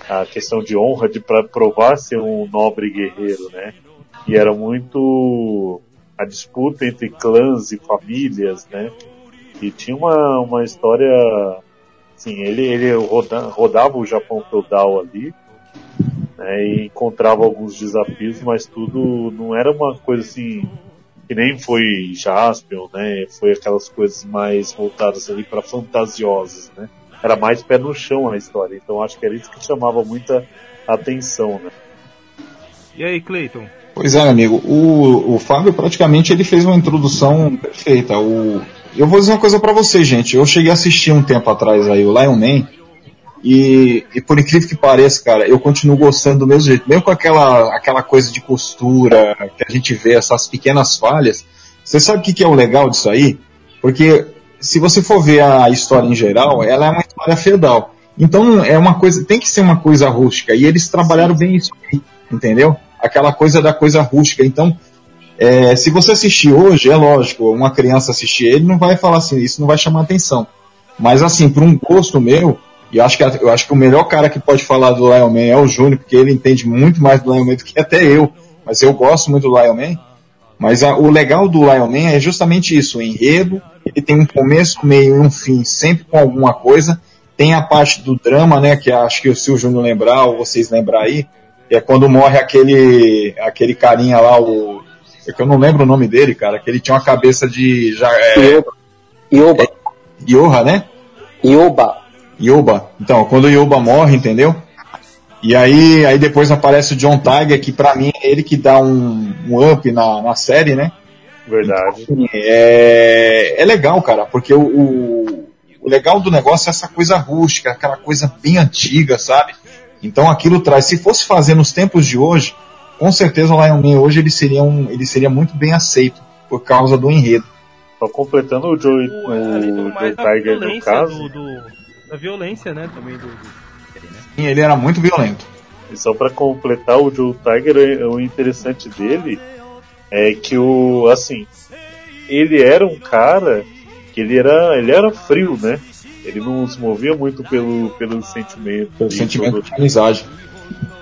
a questão de honra de para provar ser um nobre guerreiro, né? E era muito a disputa entre clãs e famílias, né? E tinha uma, uma história, assim, ele, ele roda, rodava o Japão feudal ali, né? E encontrava alguns desafios, mas tudo não era uma coisa assim, que nem foi Jaspion, né? Foi aquelas coisas mais voltadas ali para fantasiosas, né? Era mais pé no chão a história, então acho que era isso que chamava muita atenção, né? E aí, Cleiton? Pois é, amigo. O, o Fábio praticamente ele fez uma introdução perfeita. O, eu vou dizer uma coisa para você, gente. Eu cheguei a assistir um tempo atrás aí o Lion Man e, e, por incrível que pareça, cara, eu continuo gostando do mesmo jeito. Mesmo com aquela, aquela coisa de costura que a gente vê, essas pequenas falhas. Você sabe o que, que é o legal disso aí? Porque se você for ver a história em geral, ela é uma história feudal. Então é uma coisa, tem que ser uma coisa rústica. E eles trabalharam bem isso entendeu? aquela coisa da coisa rústica. Então, é, se você assistir hoje, é lógico, uma criança assistir ele não vai falar assim, isso não vai chamar atenção. Mas assim, por um gosto meu, E acho, que, eu acho que o melhor cara que pode falar do Lion Man é o Júnior, porque ele entende muito mais do Lion Man do que até eu. Mas eu gosto muito do Lion Man. Mas a, o legal do Lion Man é justamente isso, o enredo, ele tem um começo, meio e um fim, sempre com alguma coisa. Tem a parte do drama, né, que acho que o Júnior lembrar, ou vocês lembrar aí, é quando morre aquele, aquele carinha lá, o, é que eu não lembro o nome dele, cara, que ele tinha uma cabeça de... Já, é, Ioba. É, né? Ioba. Yoba. Então, quando o Yoba morre, entendeu? E aí, aí depois aparece o John Tiger, que pra mim é ele que dá um, um up na, na série, né? Verdade. Então, é, é legal, cara, porque o, o, o legal do negócio é essa coisa rústica, aquela coisa bem antiga, sabe? Então aquilo traz. Se fosse fazer nos tempos de hoje, com certeza o Lion Man hoje ele seria, um, ele seria muito bem aceito por causa do enredo. Só completando o Joe, o, o, o Tiger no caso. Do, do, da violência, né? Também do. do Sim, ele era muito violento. E só para completar o Joe Tiger, o interessante dele é que o assim, ele era um cara que ele era, ele era frio, né? Ele não se movia muito pelo, pelo sentimento. Pelo sentimento de amizade.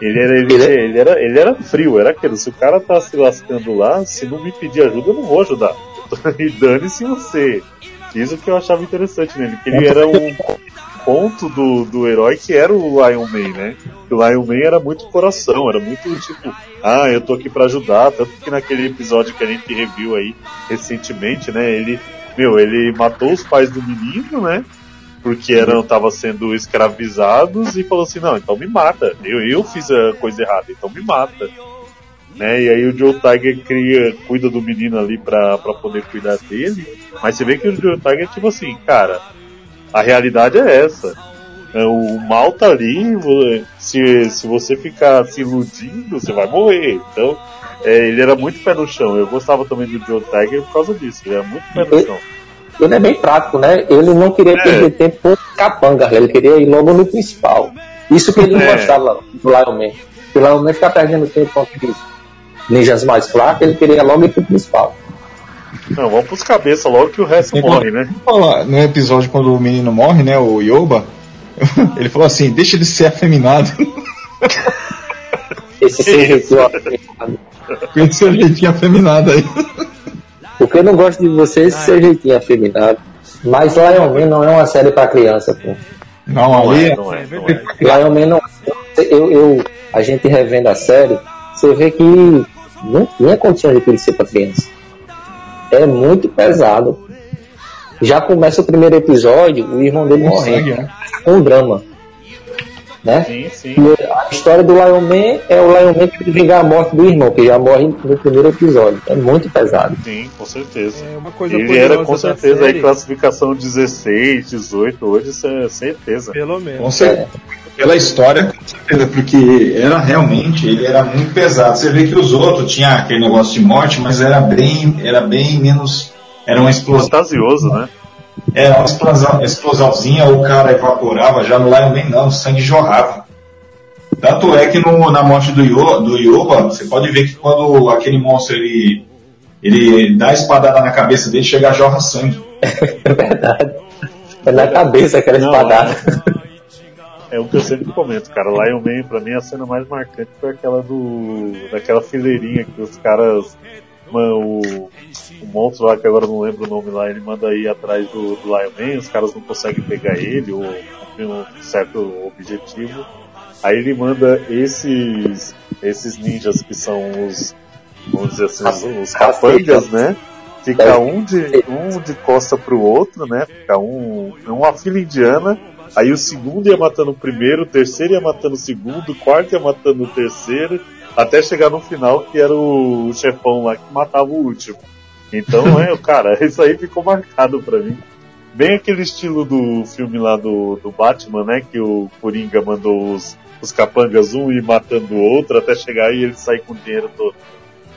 Ele era, ele, ele, era, ele era frio, era aquilo. Se o cara tá se lascando lá, se não me pedir ajuda, eu não vou ajudar. e dane-se você. Isso que eu achava interessante nele, que ele era um ponto do, do herói que era o Lion Man, né? Que o Lion Man era muito coração, era muito tipo, ah, eu tô aqui para ajudar, tanto que naquele episódio que a gente reviu aí recentemente, né? Ele, meu, ele matou os pais do menino, né? porque eram estavam sendo escravizados e falou assim não então me mata eu, eu fiz a coisa errada então me mata né e aí o Joe Tiger cria cuida do menino ali para poder cuidar dele mas você vê que o Joe Tiger tipo assim cara a realidade é essa é, o mal tá ali se, se você ficar se iludindo você vai morrer então é, ele era muito pé no chão eu gostava também do Joe Tiger por causa disso ele era muito pé no chão ele é bem prático, né? Ele não queria é. perder tempo com capanga, ele queria ir logo no principal. Isso que ele não é. gostava do Lion Man. O Lion Man ficar perdendo tempo com aqueles ninjas mais fracos, ele queria logo ir pro principal. Não, vamos pros cabeças logo que o resto morre, né? Falar, no episódio quando o menino morre, né, o Yoba, ele falou assim, deixa ele ser afeminado. Esse ser jeitinho afeminado. Esse jeitinho afeminado aí. Porque eu não gosto de vocês ah, ser jeitinho afeminado. Mas Lion Man não é uma série para criança, pô. Não, não ali é, não é, não é. Lion Man não eu, eu, a gente revendo a série, você vê que não tinha condição de ele ser para criança. É muito pesado. Já começa o primeiro episódio, o irmão dele morrendo. Com um drama né? Sim, sim. E a história do Lion Man é o Lion Man que tem vingar a morte do irmão, que já morre no primeiro episódio. É muito pesado. Sim, com certeza. É uma coisa Ele era com certeza aí classificação 16, 18, hoje isso é certeza. Pelo menos. Com certeza. É. Pela história, com certeza, porque era realmente, ele era muito pesado. Você vê que os outros tinham aquele negócio de morte, mas era bem, era bem menos. Era uma explosão. Fantasioso, né? Era uma explosão, explosãozinha, o cara evaporava, já no Lion Man não, o sangue jorrava. Tanto é que no, na morte do, Yo, do Yoba, você pode ver que quando aquele monstro ele, ele dá a espadada na cabeça dele, chega a jorra sangue. É verdade. É na cabeça aquela não, espadada. É, é o que eu sempre comento, cara. Lion Man, pra mim, a cena mais marcante foi aquela do. daquela fileirinha que os caras o, o monstro lá, que agora não lembro o nome lá, ele manda ir atrás do, do Lion Man, os caras não conseguem pegar ele ou cumprir um certo objetivo. Aí ele manda esses, esses ninjas que são os, vamos dizer assim, os, os capangas, né? Fica um de, um de costa pro outro, né? Fica um, uma fila indiana. Aí o segundo ia matando o primeiro, o terceiro ia matando o segundo, o quarto ia matando o terceiro, até chegar no final que era o chefão lá que matava o último. Então, é, cara, isso aí ficou marcado para mim. Bem aquele estilo do filme lá do, do Batman, né? Que o Coringa mandou os, os capangas um ir matando o outro até chegar e ele sair com o dinheiro todo.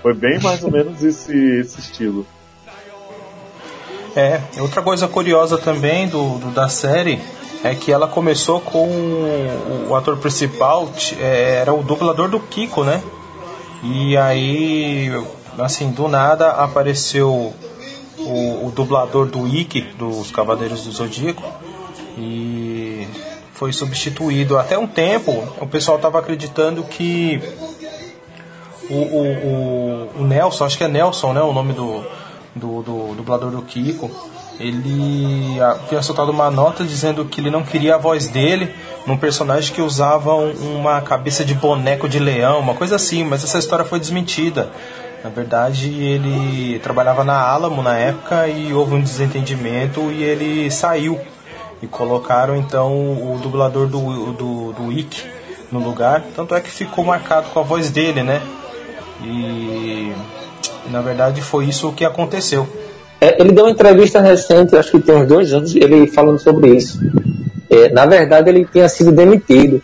Foi bem mais ou menos esse, esse estilo. É, outra coisa curiosa também do, do da série é que ela começou com o ator principal, é, era o dublador do Kiko, né? E aí, assim, do nada apareceu o, o dublador do Ikki, dos Cavaleiros do Zodíaco, e foi substituído. Até um tempo, o pessoal estava acreditando que o, o, o, o, Nelson, acho que é Nelson, né, o nome do, do, do dublador do Kiko, ele havia soltado uma nota dizendo que ele não queria a voz dele num personagem que usava uma cabeça de boneco de leão, uma coisa assim, mas essa história foi desmentida. Na verdade, ele trabalhava na Alamo na época e houve um desentendimento e ele saiu. E colocaram então o dublador do, do, do Ick no lugar. Tanto é que ficou marcado com a voz dele, né? E na verdade foi isso que aconteceu. É, ele deu uma entrevista recente, acho que tem uns dois anos, ele falando sobre isso. É, na verdade, ele tinha sido demitido.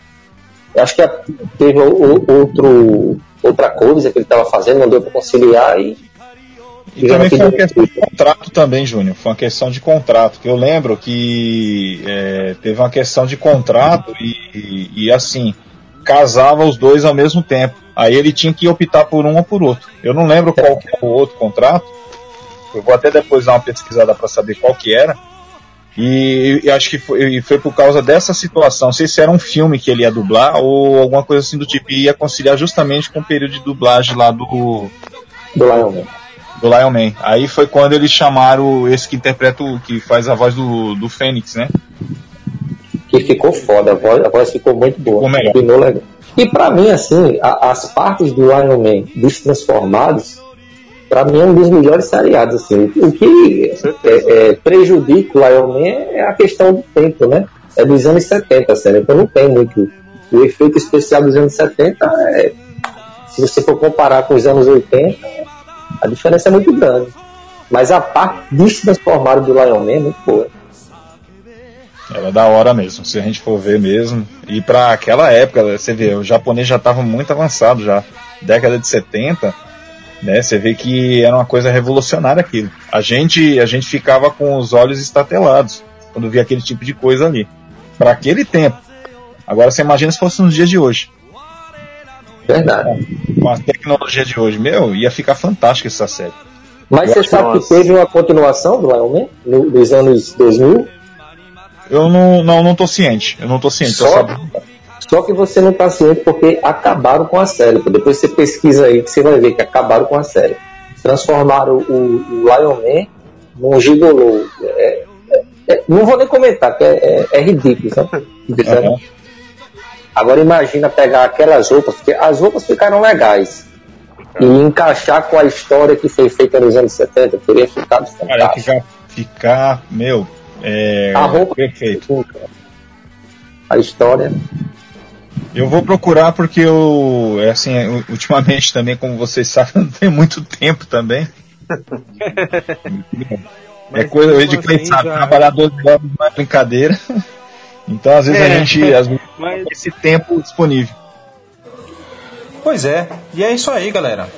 Eu acho que teve outro outra coisa que ele estava fazendo, não deu para conciliar e. E também foi uma questão de contrato também, Júnior. Foi uma questão de contrato. Que eu lembro que é, teve uma questão de contrato e, e, e, assim, casava os dois ao mesmo tempo. Aí ele tinha que optar por um ou por outro. Eu não lembro qual que era o outro contrato. Eu vou até depois dar uma pesquisada para saber qual que era. E, e, acho que foi, foi, por causa dessa situação. Não sei se era um filme que ele ia dublar ou alguma coisa assim do tipo. E ia conciliar justamente com o período de dublagem lá do. Do Lion Man. Do Lion Man. Aí foi quando eles chamaram esse que interpreta, o, que faz a voz do, do Fênix, né? Que ficou foda, a voz, a voz ficou muito boa. Ficou melhor. Legal. E pra mim, assim, a, as partes do Lion Man dos Transformados para mim é um dos melhores seriados. Assim. O que é, é, prejudica o Lion Man é a questão do tempo, né? É dos anos 70 a série, então não tem muito. O efeito especial dos anos 70 é. Se você for comparar com os anos 80, a diferença é muito grande. Mas a parte destransformada do Lion Man é muito boa. Era da hora mesmo, se a gente for ver mesmo. E para aquela época, você vê, o japonês já estava muito avançado já. Década de 70, né? Você vê que era uma coisa revolucionária aquilo. A gente, a gente ficava com os olhos estatelados quando via aquele tipo de coisa ali. Para aquele tempo. Agora você imagina se fosse nos dias de hoje. Verdade. Com a tecnologia de hoje, meu, ia ficar fantástica essa série. Mas você sabe que teve uma continuação do Lion Man no, dos anos 2000? Eu não, não, não tô ciente. Eu não tô ciente. Só, só que você não está ciente porque acabaram com a série. Depois você pesquisa aí que você vai ver que acabaram com a série. Transformaram o, o Lion Man num gigolô. É, é, é, não vou nem comentar, que é, é, é ridículo, sabe? Uhum. Agora imagina pegar aquelas roupas, porque as roupas ficaram legais. E encaixar com a história que foi feita nos anos 70, teria ficado fantástico. Cara, ficar, meu, é, a roupa perfeito. A história. Eu vou procurar porque eu, é assim, ultimamente também, como vocês sabem, não tenho muito tempo também. é coisa, eu de assim, sabe, já... trabalhar 12 horas não é brincadeira. Então, às vezes, é, a gente às vezes, mas... tem esse tempo disponível. Pois é, e é isso aí, galera.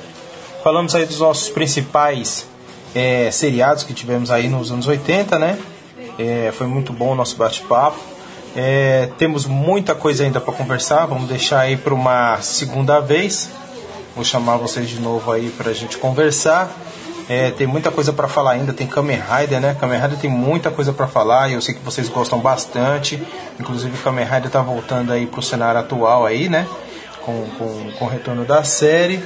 Falamos aí dos nossos principais é, seriados que tivemos aí nos anos 80, né? É, foi muito bom o nosso bate-papo. É, temos muita coisa ainda para conversar, vamos deixar aí para uma segunda vez. Vou chamar vocês de novo aí para a gente conversar. É, tem muita coisa para falar ainda, tem Kamen Rider, né? Kamen Rider tem muita coisa para falar e eu sei que vocês gostam bastante. Inclusive, Kamen Rider tá voltando aí pro cenário atual aí, né? Com, com, com o retorno da série.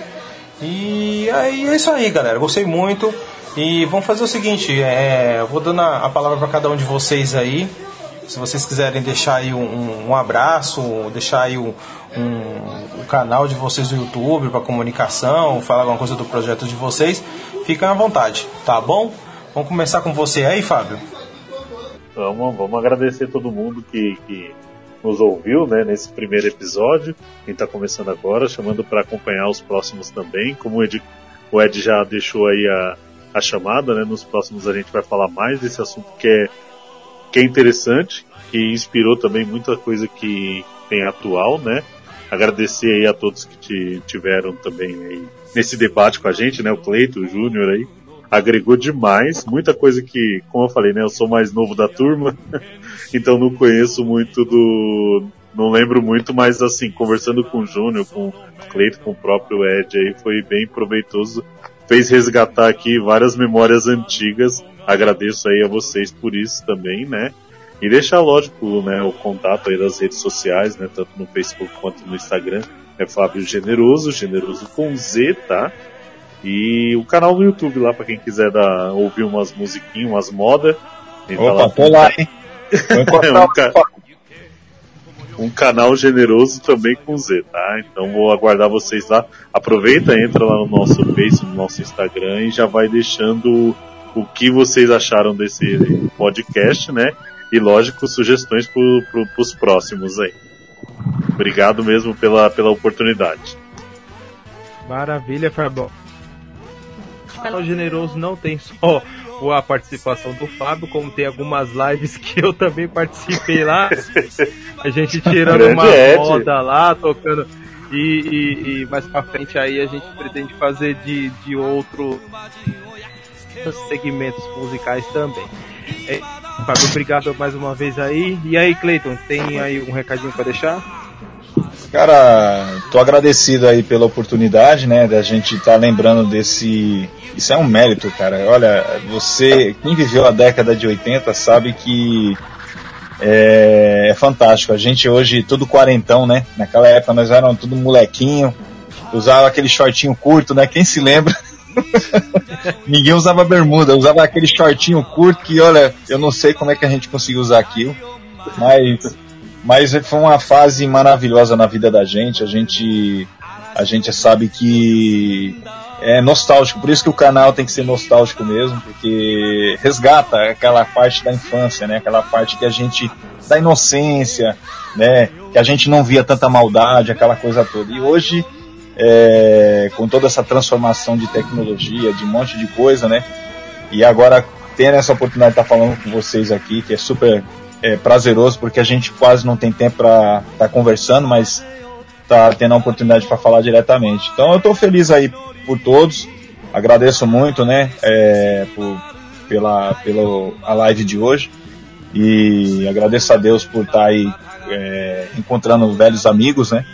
E aí é isso aí, galera. Gostei muito. E vamos fazer o seguinte: é, eu vou dando a, a palavra para cada um de vocês aí se vocês quiserem deixar aí um, um abraço, deixar aí um, um, o canal de vocês no YouTube para comunicação, falar alguma coisa do projeto de vocês, fiquem à vontade, tá bom? Vamos começar com você aí, Fábio. Vamos, vamos agradecer todo mundo que, que nos ouviu né, nesse primeiro episódio. Quem está começando agora, chamando para acompanhar os próximos também. Como o Ed, o Ed já deixou aí a, a chamada, né, nos próximos a gente vai falar mais desse assunto que é que é interessante, que inspirou também muita coisa que tem atual, né? Agradecer aí a todos que tiveram também aí nesse debate com a gente, né? O Cleito, o Júnior aí, agregou demais, muita coisa que, como eu falei, né? Eu sou mais novo da turma, então não conheço muito do, não lembro muito, mas assim, conversando com o Júnior, com o Cleito, com o próprio Ed aí, foi bem proveitoso. Fez resgatar aqui várias memórias antigas Agradeço aí a vocês por isso também, né? E deixar, lógico, né, o contato aí das redes sociais, né, tanto no Facebook quanto no Instagram. É Fábio Generoso, Generoso com Z, tá? E o canal no YouTube lá para quem quiser dar, ouvir umas musiquinhas, umas modas. Opa, lá, tô lá, hein? um, ca... um canal generoso também com Z, tá? Então vou aguardar vocês lá. Aproveita, entra lá no nosso Face, no nosso Instagram e já vai deixando o que vocês acharam desse podcast, né? E lógico, sugestões para pro, os próximos aí. Obrigado mesmo pela, pela oportunidade. Maravilha, Fábio. O canal Generoso não tem só a participação do Fábio, como tem algumas lives que eu também participei lá. A gente tirando uma Ed. moda lá, tocando. E, e, e, mais pra frente aí a gente pretende fazer de, de outros segmentos musicais também. É, Fábio, obrigado mais uma vez aí. E aí, Cleiton, tem aí um recadinho para deixar? Cara, tô agradecido aí pela oportunidade, né, da gente estar tá lembrando desse. Isso é um mérito, cara. Olha, você, quem viveu a década de 80 sabe que é, é fantástico. A gente hoje, tudo quarentão, né? Naquela época nós éramos tudo molequinho, usava aquele shortinho curto, né? Quem se lembra? Ninguém usava bermuda, usava aquele shortinho curto que, olha, eu não sei como é que a gente conseguiu usar aquilo, mas, mas foi uma fase maravilhosa na vida da gente. A gente, a gente sabe que é nostálgico, por isso que o canal tem que ser nostálgico mesmo, porque resgata aquela parte da infância, né? Aquela parte que a gente da inocência, né? Que a gente não via tanta maldade, aquela coisa toda. E hoje é, com toda essa transformação de tecnologia, de um monte de coisa, né? E agora tendo essa oportunidade de estar falando com vocês aqui, que é super é, prazeroso, porque a gente quase não tem tempo para estar tá conversando, mas tá tendo a oportunidade para falar diretamente. Então eu estou feliz aí por todos, agradeço muito, né, é, por, pela, pela a live de hoje e agradeço a Deus por estar tá aí é, encontrando velhos amigos, né,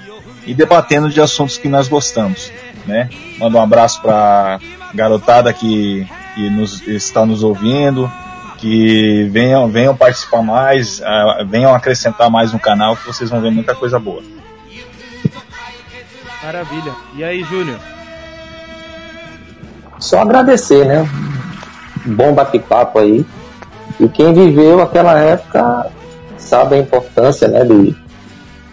e debatendo de assuntos que nós gostamos. Né? Manda um abraço para garotada que, que nos, está nos ouvindo, que venham, venham participar mais, uh, venham acrescentar mais no canal, que vocês vão ver muita coisa boa. Maravilha. E aí, Júnior? Só agradecer, né? Bom bate-papo aí. E quem viveu aquela época sabe a importância, né, de,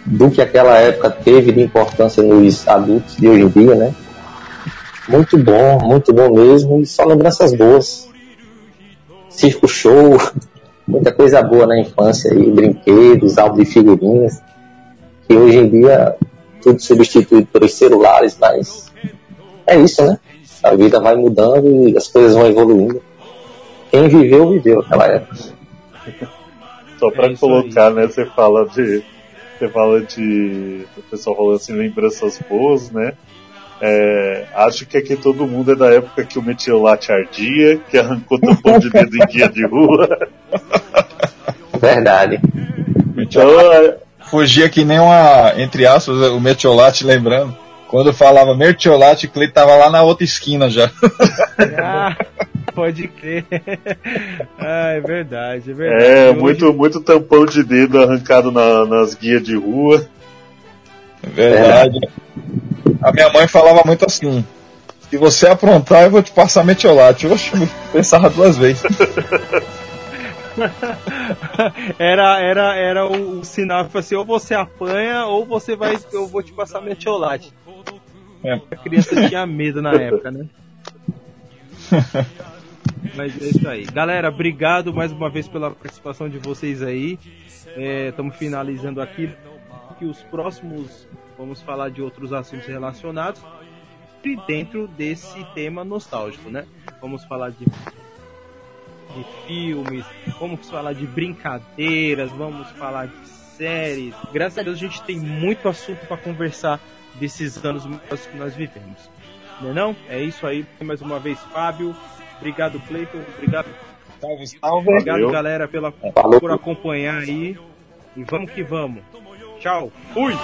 do que aquela época teve de importância nos adultos de hoje em dia, né? Muito bom, muito bom mesmo, e só lembranças boas. Circo show, muita coisa boa na infância aí, brinquedos, álbum de figurinhas, que hoje em dia tudo substituído pelos celulares, mas é isso, né? A vida vai mudando e as coisas vão evoluindo. Quem viveu, viveu aquela época. Só para é colocar, aí. né? Você fala de você fala de. O pessoal falando assim, lembranças boas, né? É, acho que aqui todo mundo é da época que o metiolate ardia, que arrancou tampão de dedo em guia de rua. Verdade. Então, é... Fugia que nem uma, entre aspas, o metiolate, lembrando. Quando falava mertiolate, o Cleiton tava lá na outra esquina já. Ah. Pode crer. ah, é verdade, é verdade. É, Hoje... muito, muito tampão de dedo arrancado na, nas guias de rua. É verdade. É. A minha mãe falava muito assim: se você aprontar, eu vou te passar metiolate. Oxe, pensava duas vezes. era era, era o, o sinal que assim, ou você apanha ou você vai, eu vou te passar metiolate. É. A criança tinha medo na época, né? Mas é isso aí. Galera, obrigado mais uma vez pela participação de vocês aí. Estamos é, finalizando aqui. Que os próximos vamos falar de outros assuntos relacionados e dentro desse tema nostálgico, né? Vamos falar de, de filmes, vamos falar de brincadeiras, vamos falar de séries. Graças a Deus a gente tem muito assunto para conversar desses anos que nós vivemos. Não é, não? É isso aí. Mais uma vez, Fábio. Obrigado, Cleiton. Obrigado. Salve, salve. Obrigado, Valeu. galera, pela, por acompanhar aí. E vamos que vamos. Tchau. Fui!